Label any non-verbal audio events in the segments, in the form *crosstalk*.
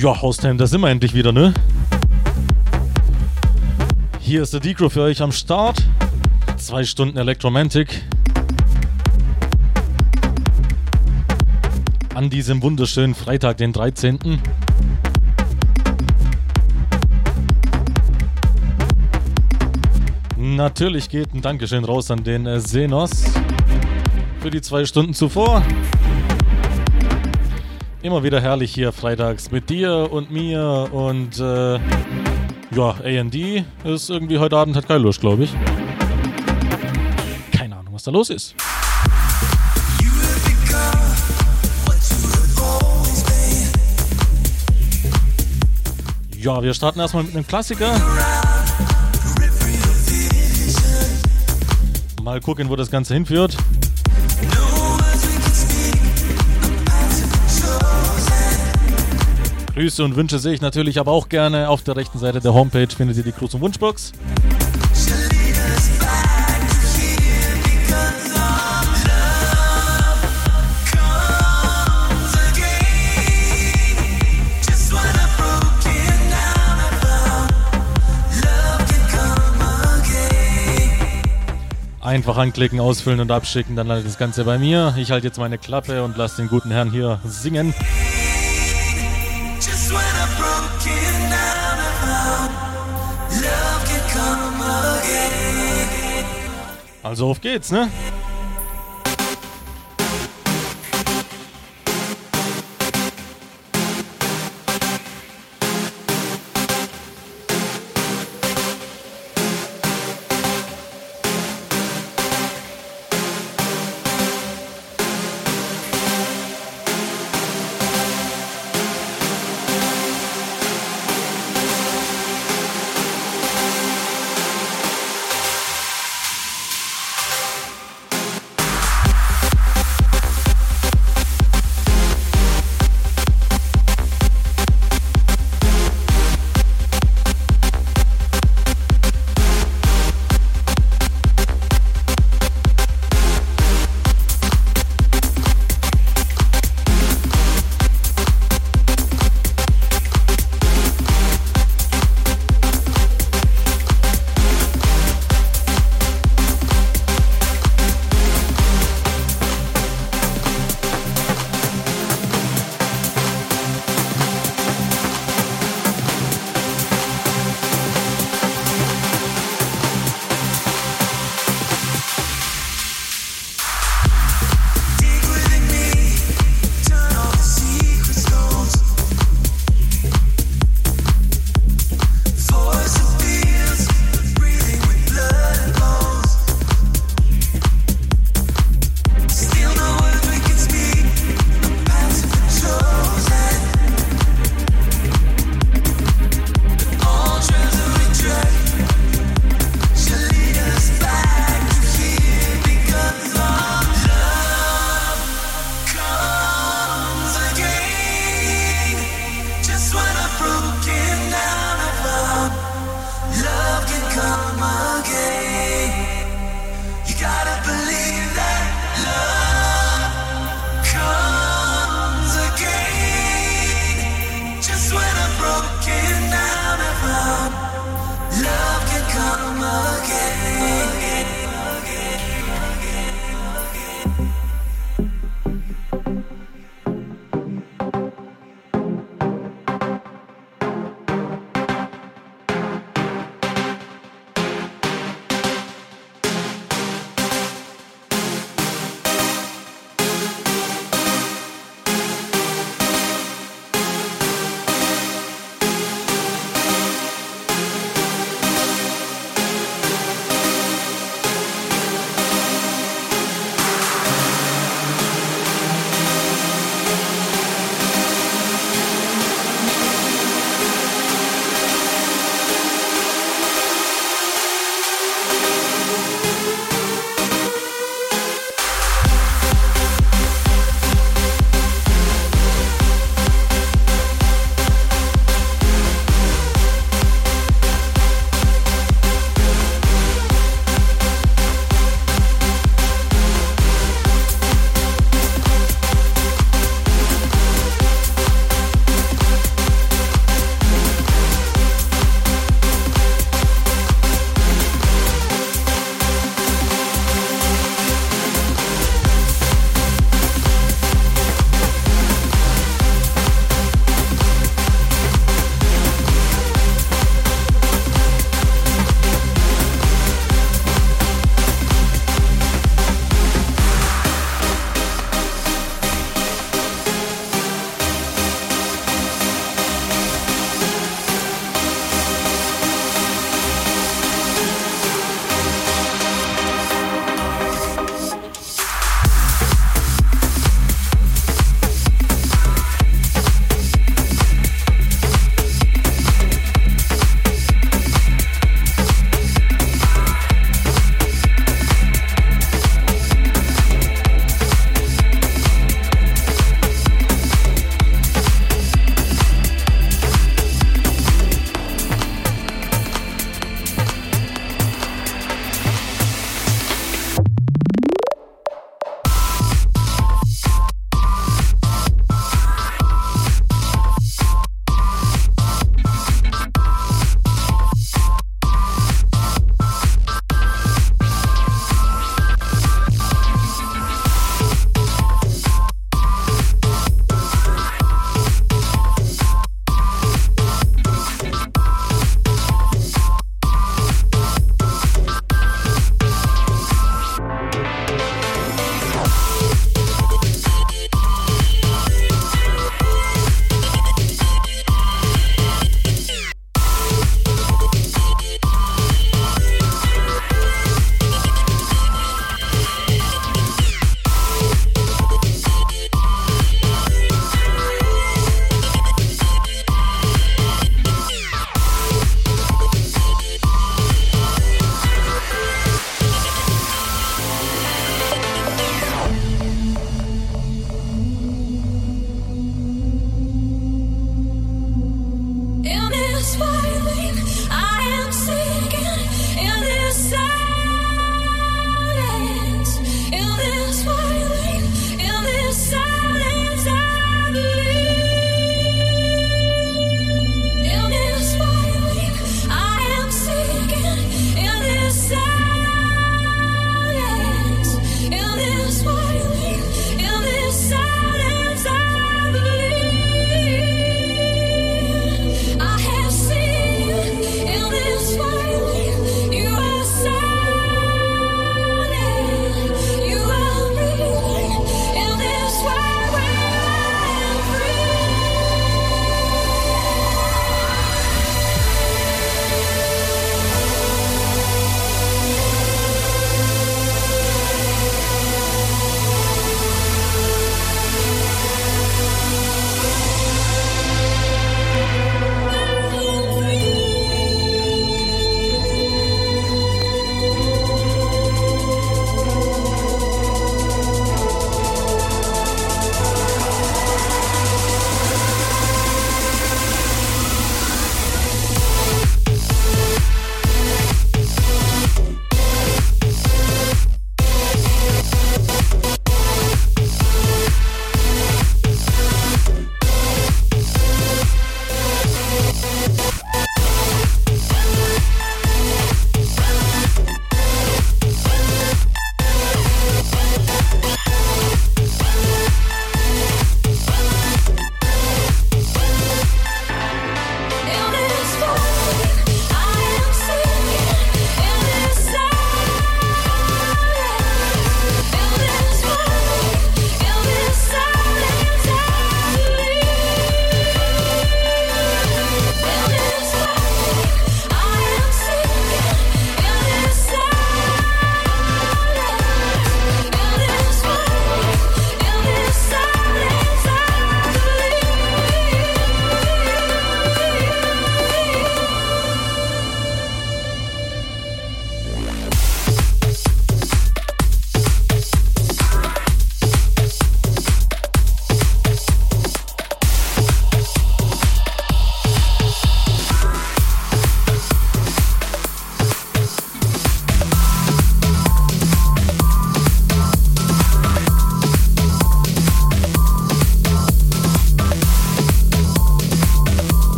Ja, Haustime, da sind wir endlich wieder, ne? Hier ist der Decro für euch am Start. Zwei Stunden Electromantic. An diesem wunderschönen Freitag, den 13. Natürlich geht ein Dankeschön raus an den äh, Senos für die zwei Stunden zuvor. Immer wieder herrlich hier freitags mit dir und mir und äh, ja, AD ist irgendwie heute Abend hat keine Lust, glaube ich. Keine Ahnung, was da los ist. Ja, wir starten erstmal mit einem Klassiker. Mal gucken, wo das Ganze hinführt. Grüße und Wünsche sehe ich natürlich aber auch gerne. Auf der rechten Seite der Homepage findet ihr die Gruß- und Wunschbox. Einfach anklicken, ausfüllen und abschicken, dann landet das Ganze bei mir. Ich halte jetzt meine Klappe und lasse den guten Herrn hier singen. Also auf geht's, ne?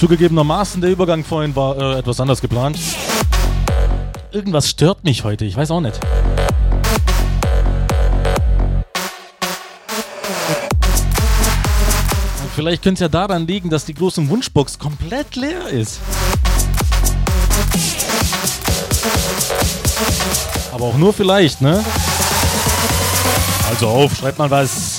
Zugegebenermaßen, der Übergang vorhin war äh, etwas anders geplant. Irgendwas stört mich heute, ich weiß auch nicht. Vielleicht könnte es ja daran liegen, dass die große Wunschbox komplett leer ist. Aber auch nur vielleicht, ne? Also auf, schreibt mal was.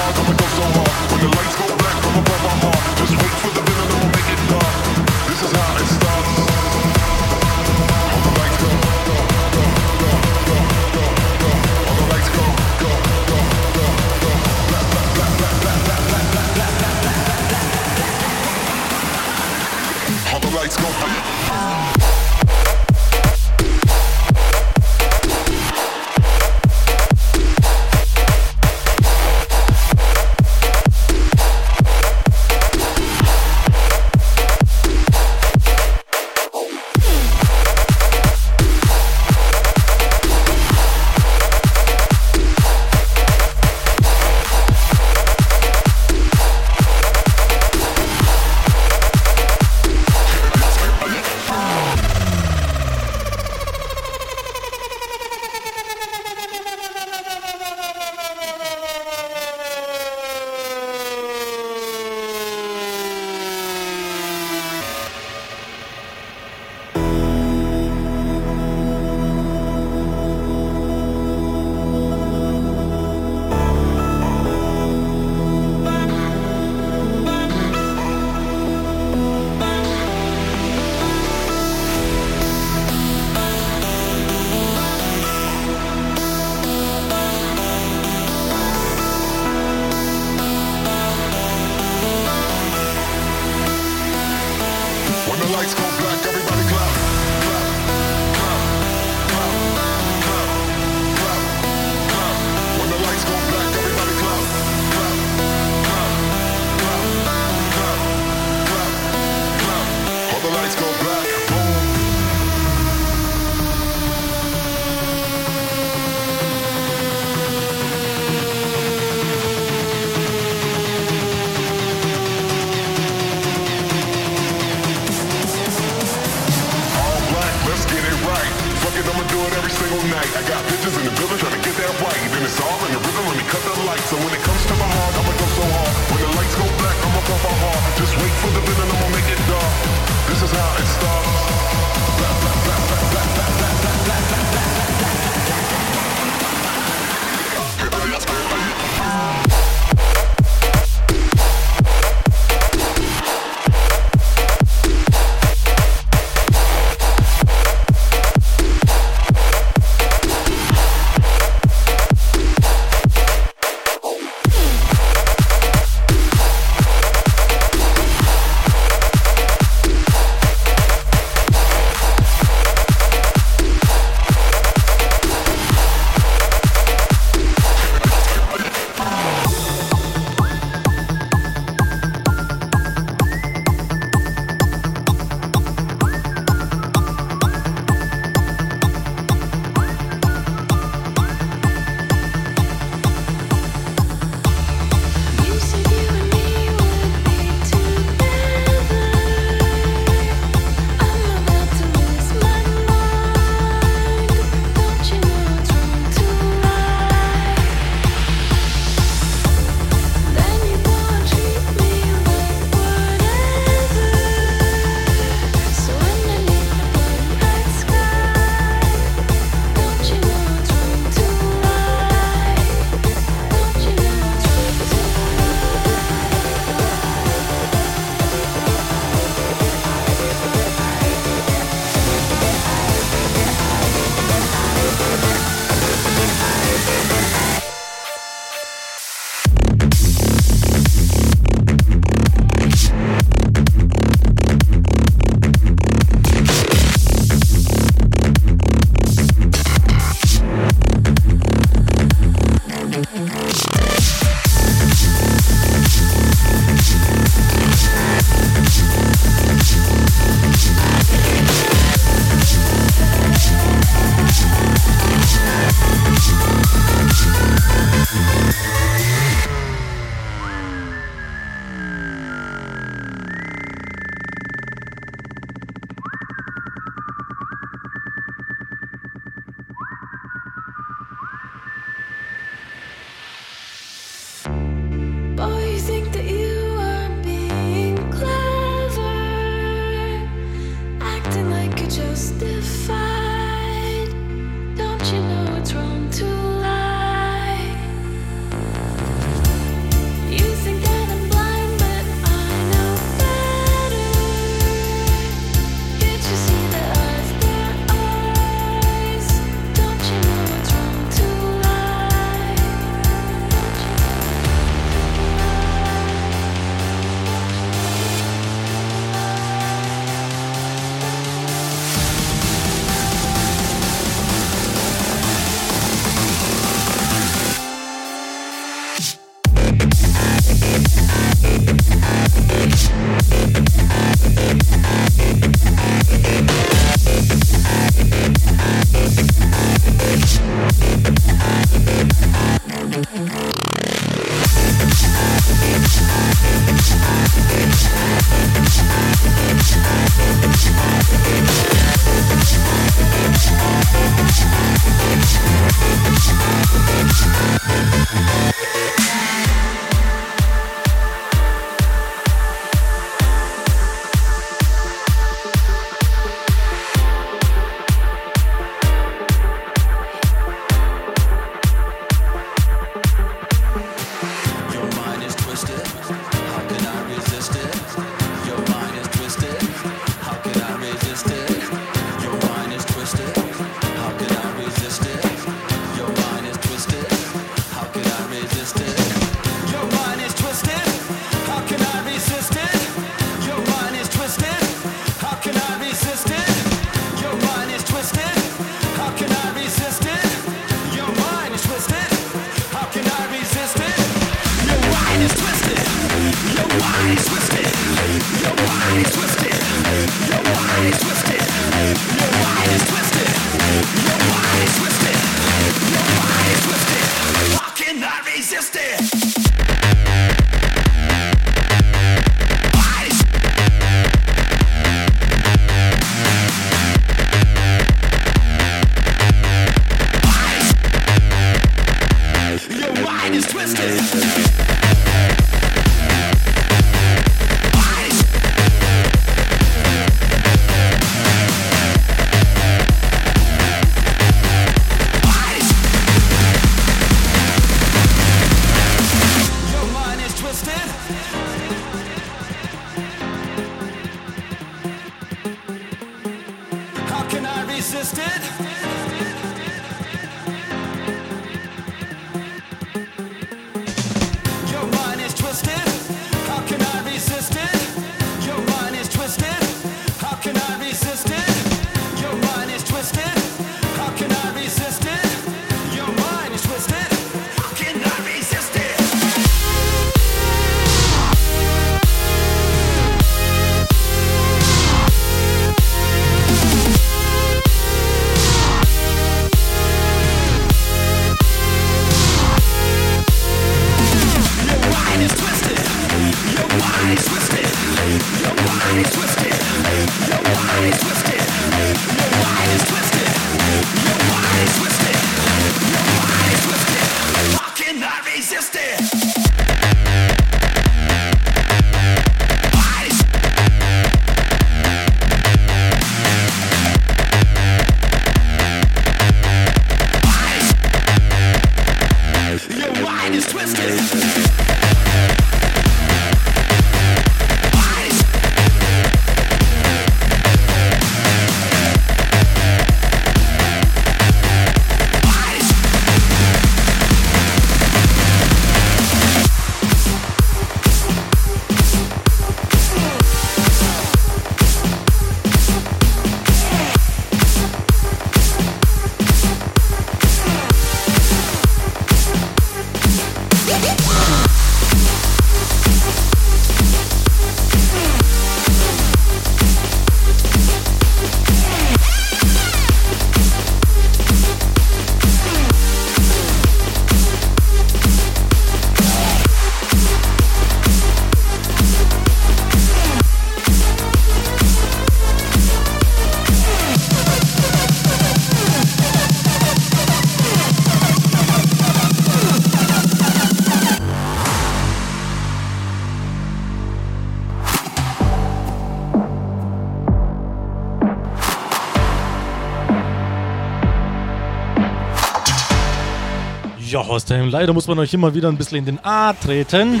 Horstein, leider muss man euch immer wieder ein bisschen in den A treten.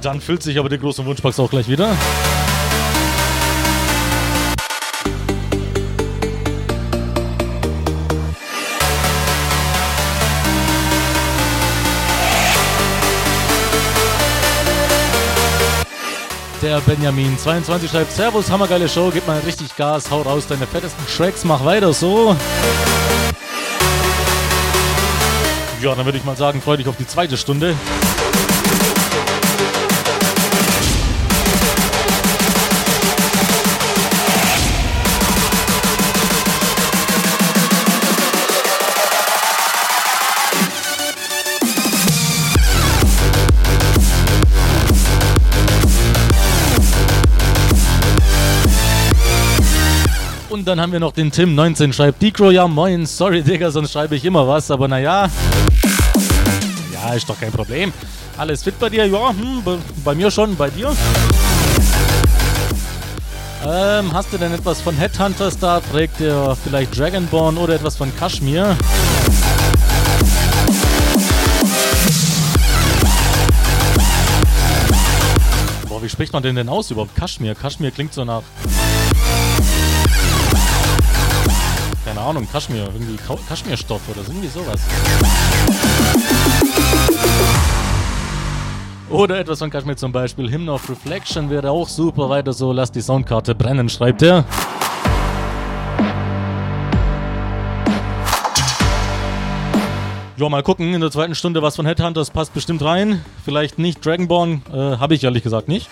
Dann füllt sich aber der große Wunschbox auch gleich wieder. Der Benjamin 22 schreibt Servus, hammergeile Show, gib mal richtig Gas, hau raus deine fettesten Tracks, mach weiter so. Ja, dann würde ich mal sagen, freu dich auf die zweite Stunde. Und dann haben wir noch den Tim19, schreibt Decro, ja moin, sorry Digga, sonst schreibe ich immer was, aber naja. Ja, ist doch kein Problem. Alles fit bei dir? Ja, hm, bei, mir schon, bei dir? Ähm, hast du denn etwas von Headhunters da? Trägt ihr vielleicht Dragonborn oder etwas von Kashmir? Boah, wie spricht man denn denn aus überhaupt? Kashmir? Kashmir klingt so nach keine Ahnung, Kaschmir, irgendwie Ka Kaschmirstoff oder so, irgendwie sowas. Oder etwas von Kaschmir zum Beispiel. Hymn of Reflection wäre auch super. Weiter so, lass die Soundkarte brennen, schreibt er. Ja, mal gucken, in der zweiten Stunde was von Headhunters passt bestimmt rein. Vielleicht nicht Dragonborn, äh, habe ich ehrlich gesagt nicht.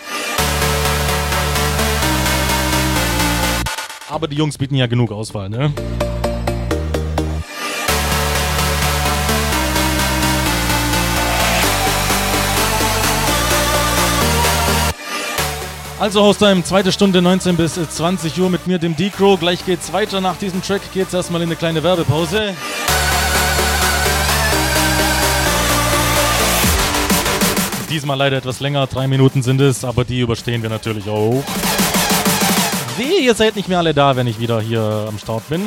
Aber die Jungs bieten ja genug Auswahl, ne? Also Hostime, zweite Stunde 19 bis 20 Uhr mit mir, dem Decro. Gleich geht's weiter. Nach diesem Track geht's erstmal in eine kleine Werbepause. Diesmal leider etwas länger, drei Minuten sind es, aber die überstehen wir natürlich auch. Weh, ihr seid nicht mehr alle da, wenn ich wieder hier am Start bin.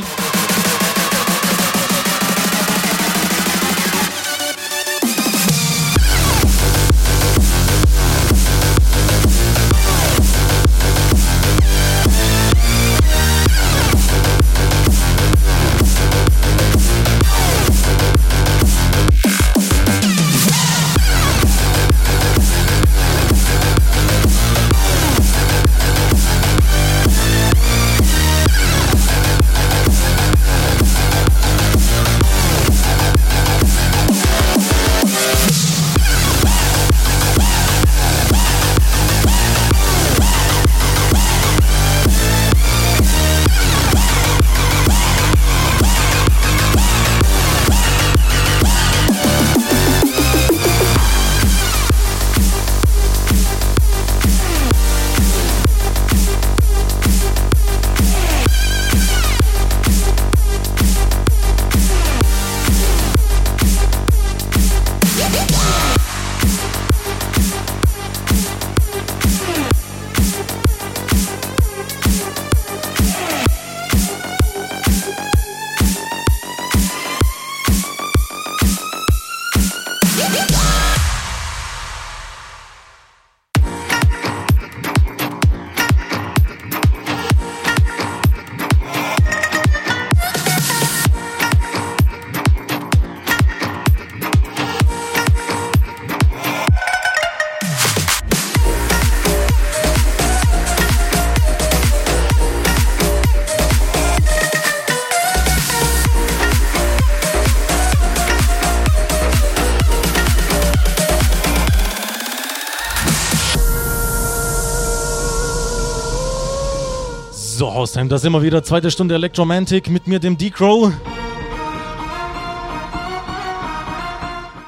Haustime, da sind wir wieder. Zweite Stunde Electromantic mit mir, dem D-Crow.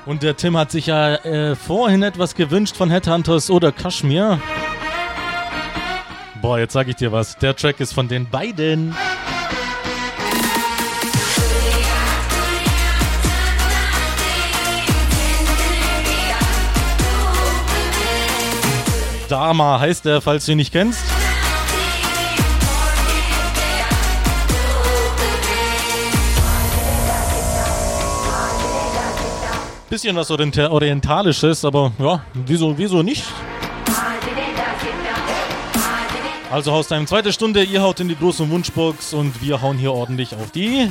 Und der Tim hat sich ja äh, vorhin etwas gewünscht von Headhunters oder Kashmir. Boah, jetzt sag ich dir was. Der Track ist von den beiden. Dama heißt er, falls du ihn nicht kennst. Bisschen was Orienta Orientalisches, aber ja, wieso, wieso nicht? Also Haustime, zweite Stunde, ihr haut in die große Wunschbox und wir hauen hier ordentlich auf die.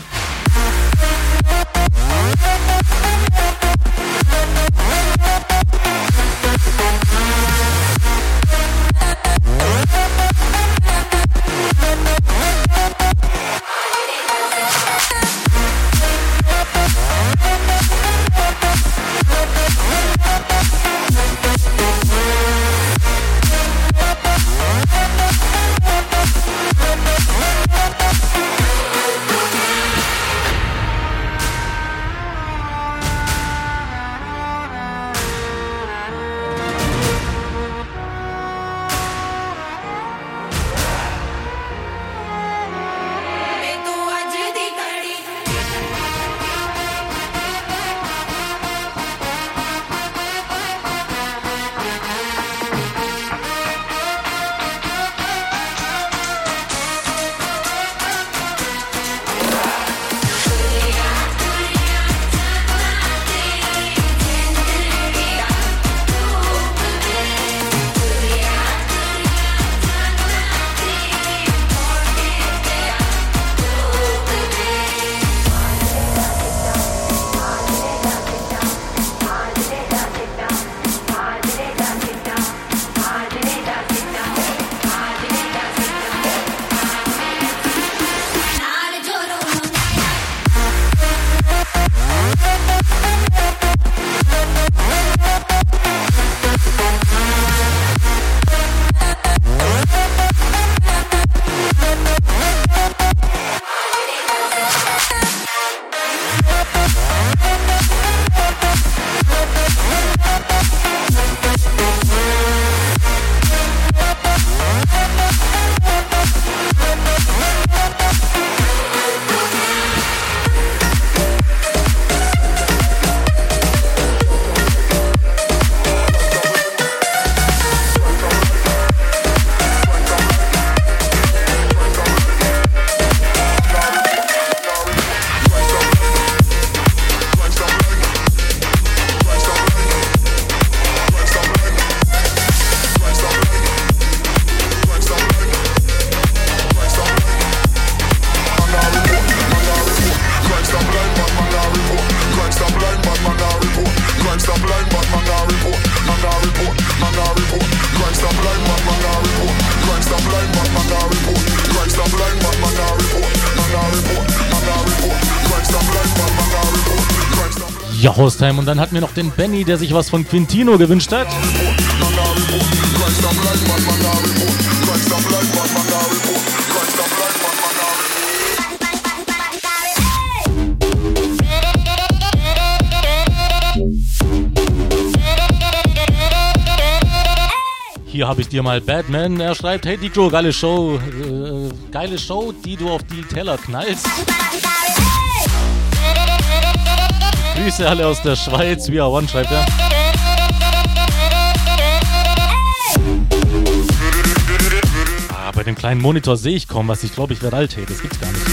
Ja, Hostheim, Und dann hatten wir noch den Benny, der sich was von Quintino gewünscht hat. hier habe ich dir mal Batman. Er schreibt, hey Dico, geile Show, äh, geile Show, die du auf die Teller knallst. Grüße alle aus der Schweiz, We Are One schreibt er. Ah, bei dem kleinen Monitor sehe ich kaum was. Ich glaube, ich werde alt, hey, das gibt's gar nicht.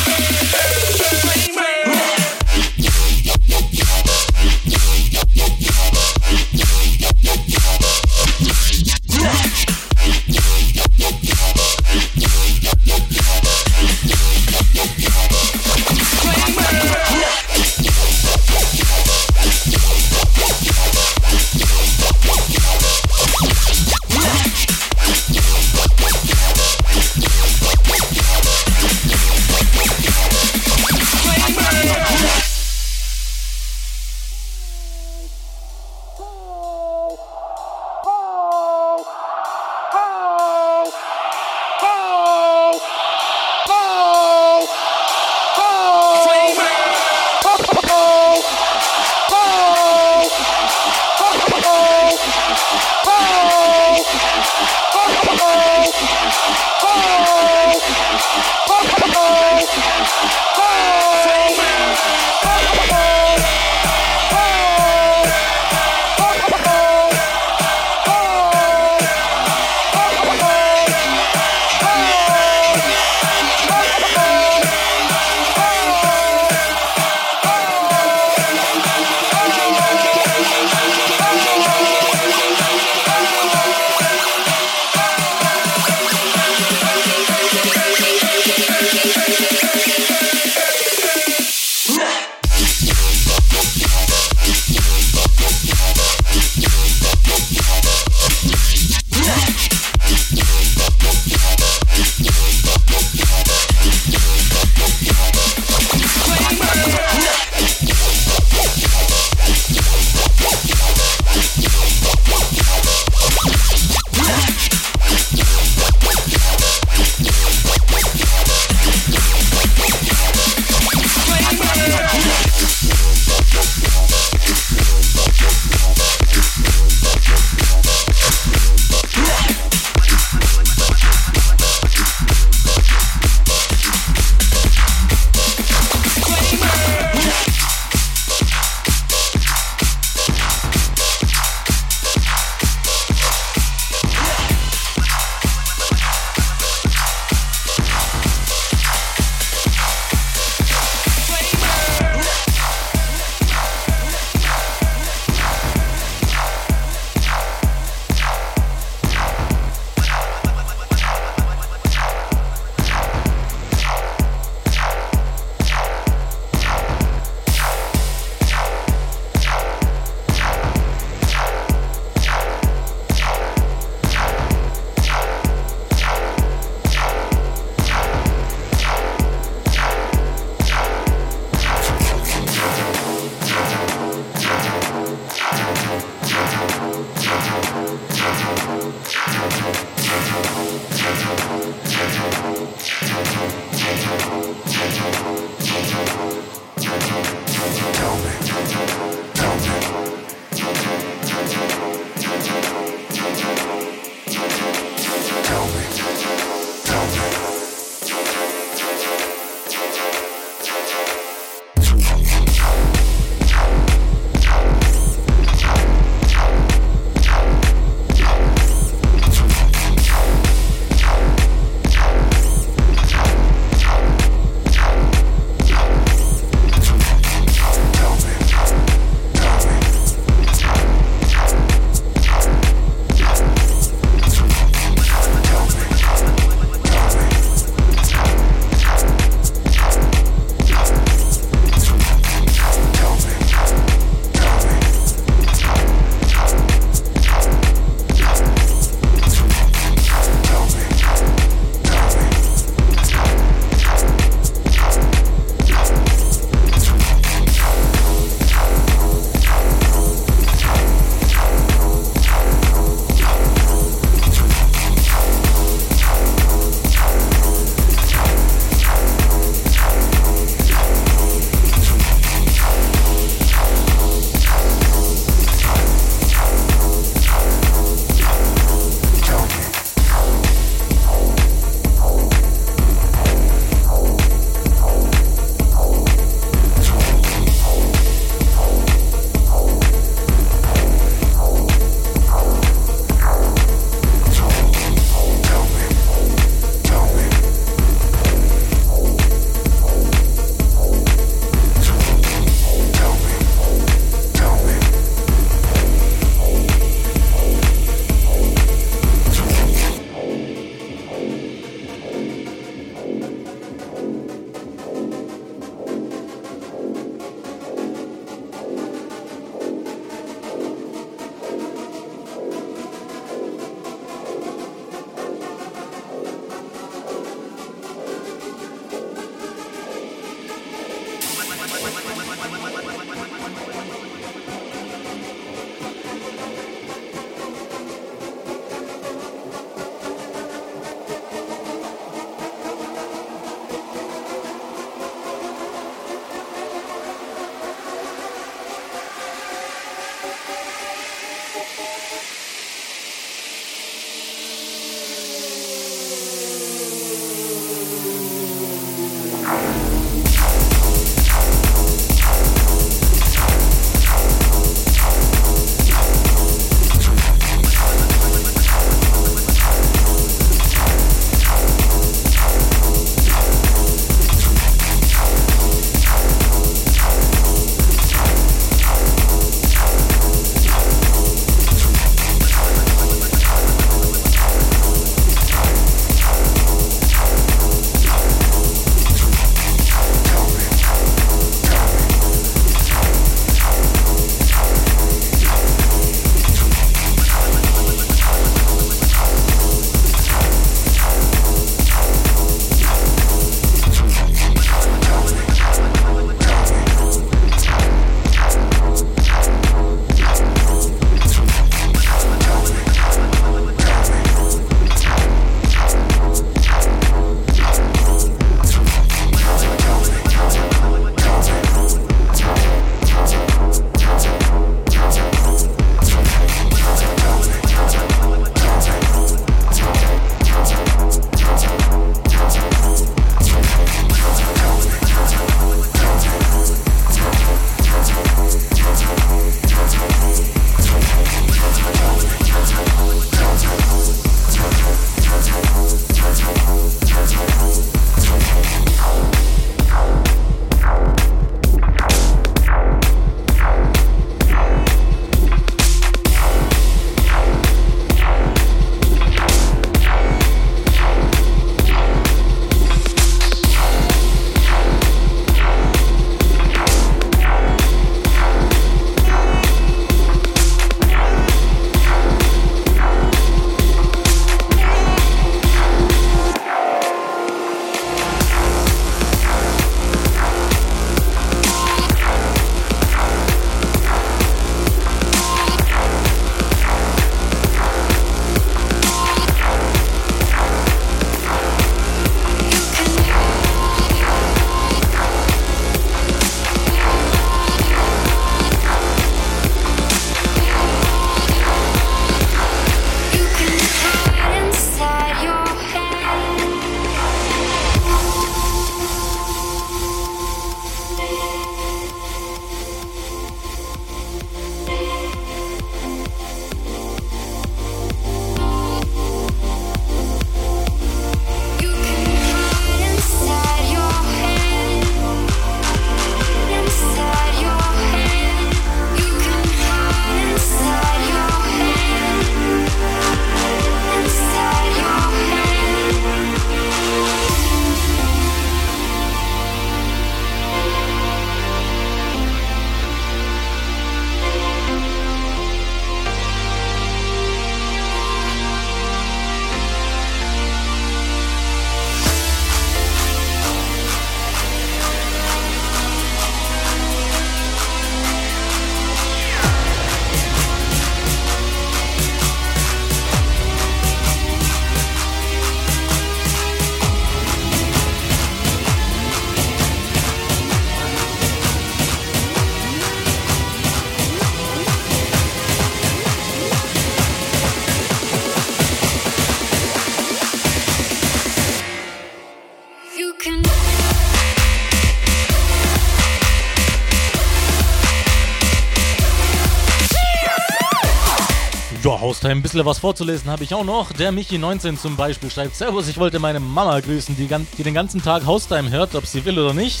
Ein bisschen was vorzulesen habe ich auch noch. Der Michi19 zum Beispiel schreibt: Servus, ich wollte meine Mama grüßen, die, die den ganzen Tag Haustime hört, ob sie will oder nicht.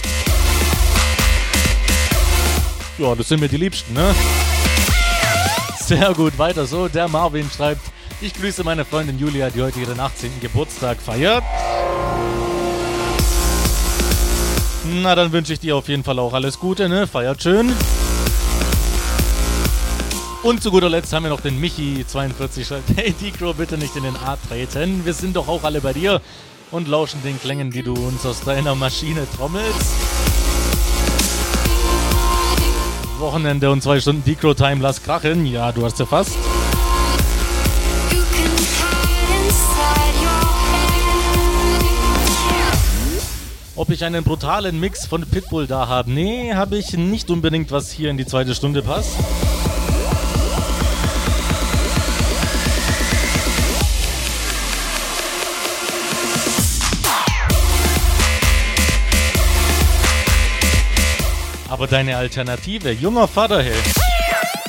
Ja, das sind mir die Liebsten, ne? Sehr gut, weiter so. Der Marvin schreibt: Ich grüße meine Freundin Julia, die heute ihren 18. Geburtstag feiert. Na, dann wünsche ich dir auf jeden Fall auch alles Gute, ne? Feiert schön. Und zu guter Letzt haben wir noch den Michi42 schreibt, *laughs* hey Decro, bitte nicht in den A treten. Wir sind doch auch alle bei dir und lauschen den Klängen, die du uns aus deiner Maschine trommelst. Wochenende und zwei Stunden Decro Time, lass krachen. Ja, du hast ja fast. Ob ich einen brutalen Mix von Pitbull da habe? Nee, habe ich nicht unbedingt, was hier in die zweite Stunde passt. Aber deine Alternative, junger Vaterheld.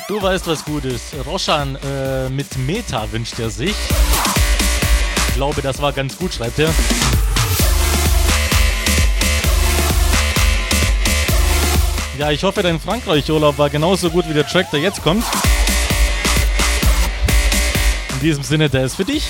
Du weißt, was gut ist. Roshan äh, mit Meta wünscht er sich. Ich glaube, das war ganz gut, schreibt er. Ja, ich hoffe, dein Frankreich-Urlaub war genauso gut wie der Track, der jetzt kommt. In diesem Sinne, der ist für dich.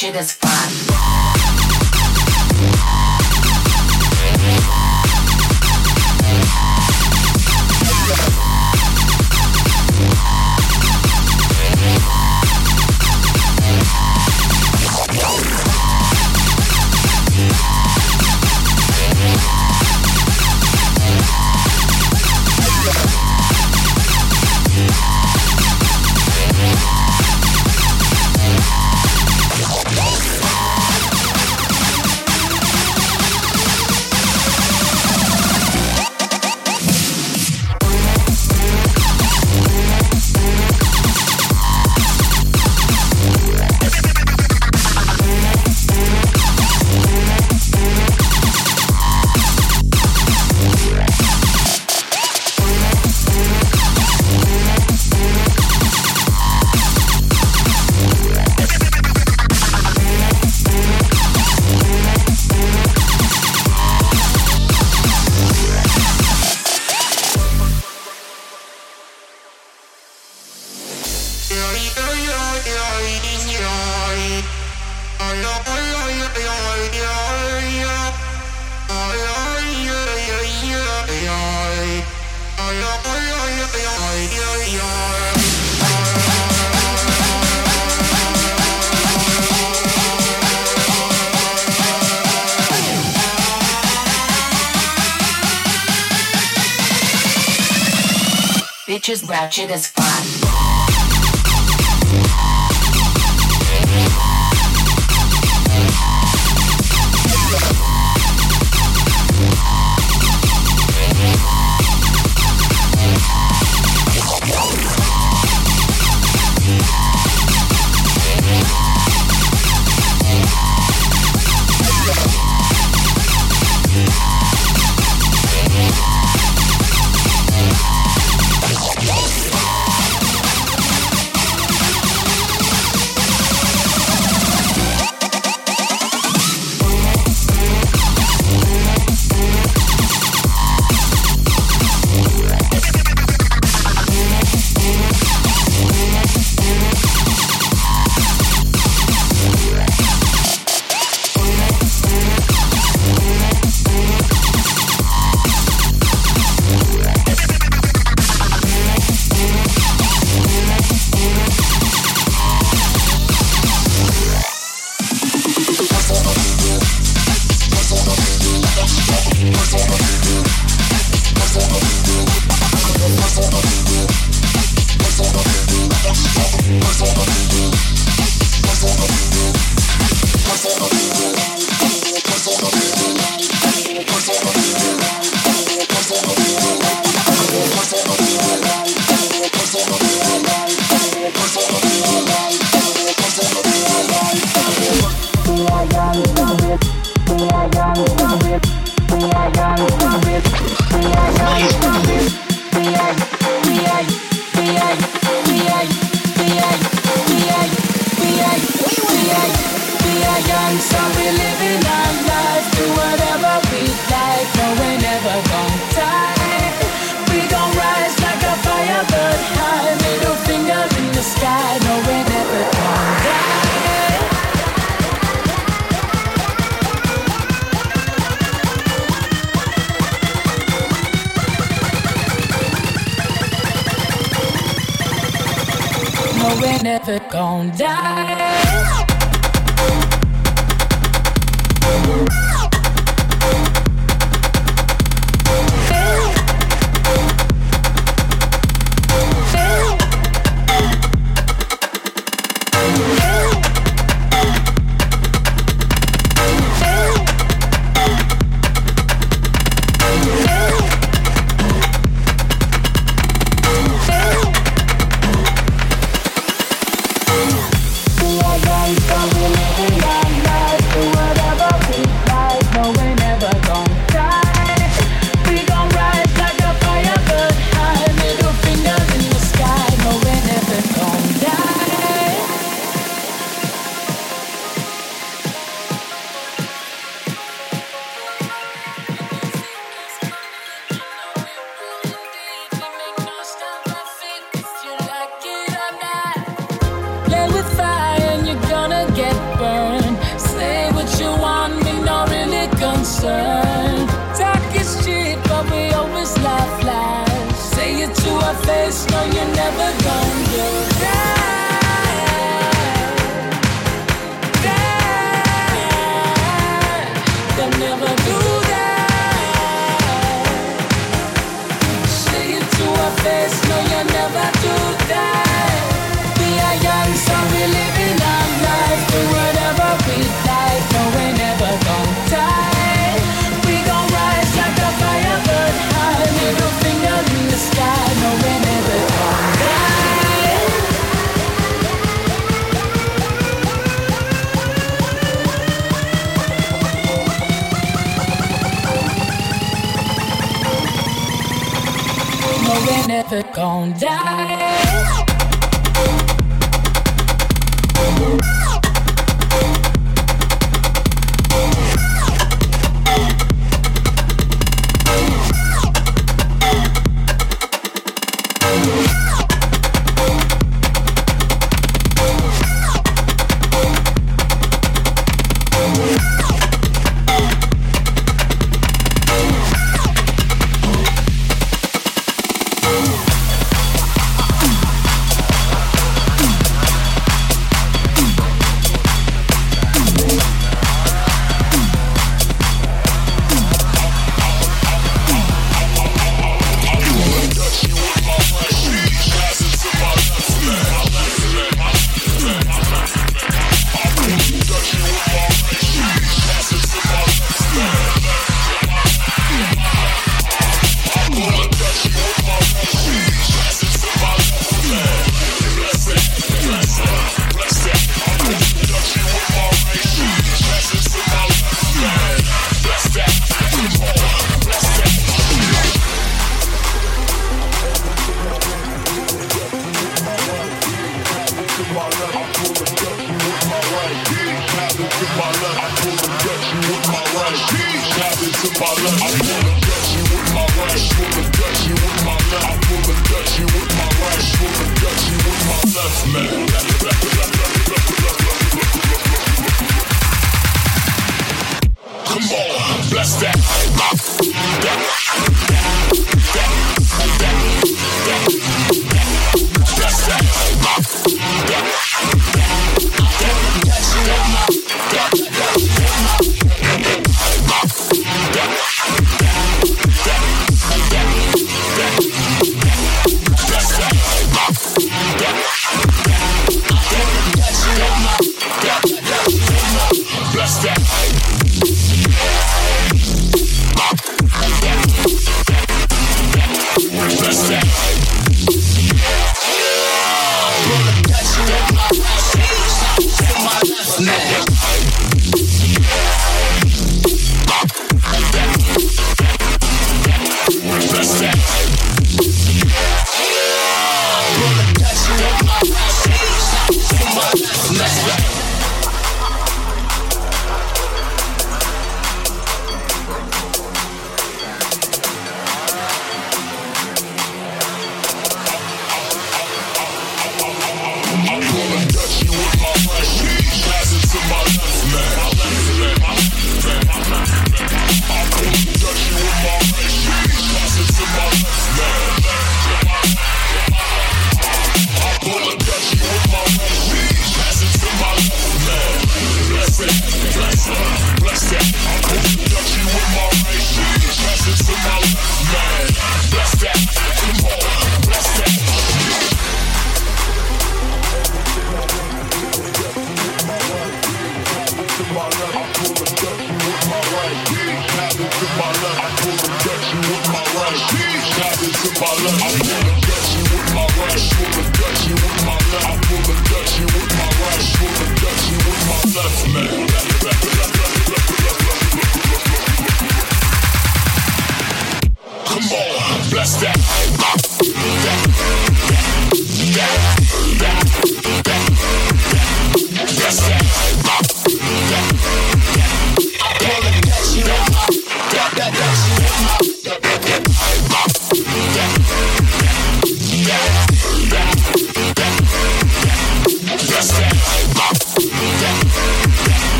Ratchet as fuck. Ratchet as never gonna die. Come on, bless that.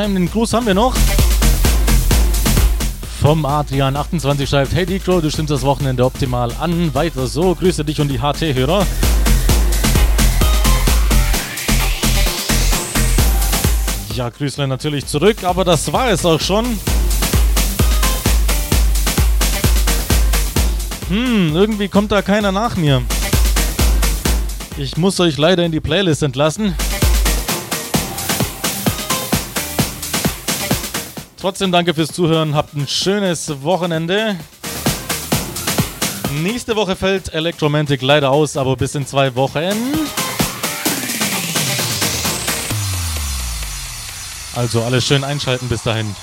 Haustime, den Gruß haben wir noch. Vom Adrian 28 schreibt, hey Dicro, du stimmst das Wochenende optimal an. Weiter so, grüße dich und die HT-Hörer. Ja, Grüßle natürlich zurück, aber das war es auch schon. Hm, irgendwie kommt da keiner nach mir. Ich muss euch leider in die Playlist entlassen. Trotzdem danke fürs Zuhören, habt ein schönes Wochenende. Nächste Woche fällt Electromantic leider aus, aber bis in zwei Wochen. Also alles schön einschalten bis dahin.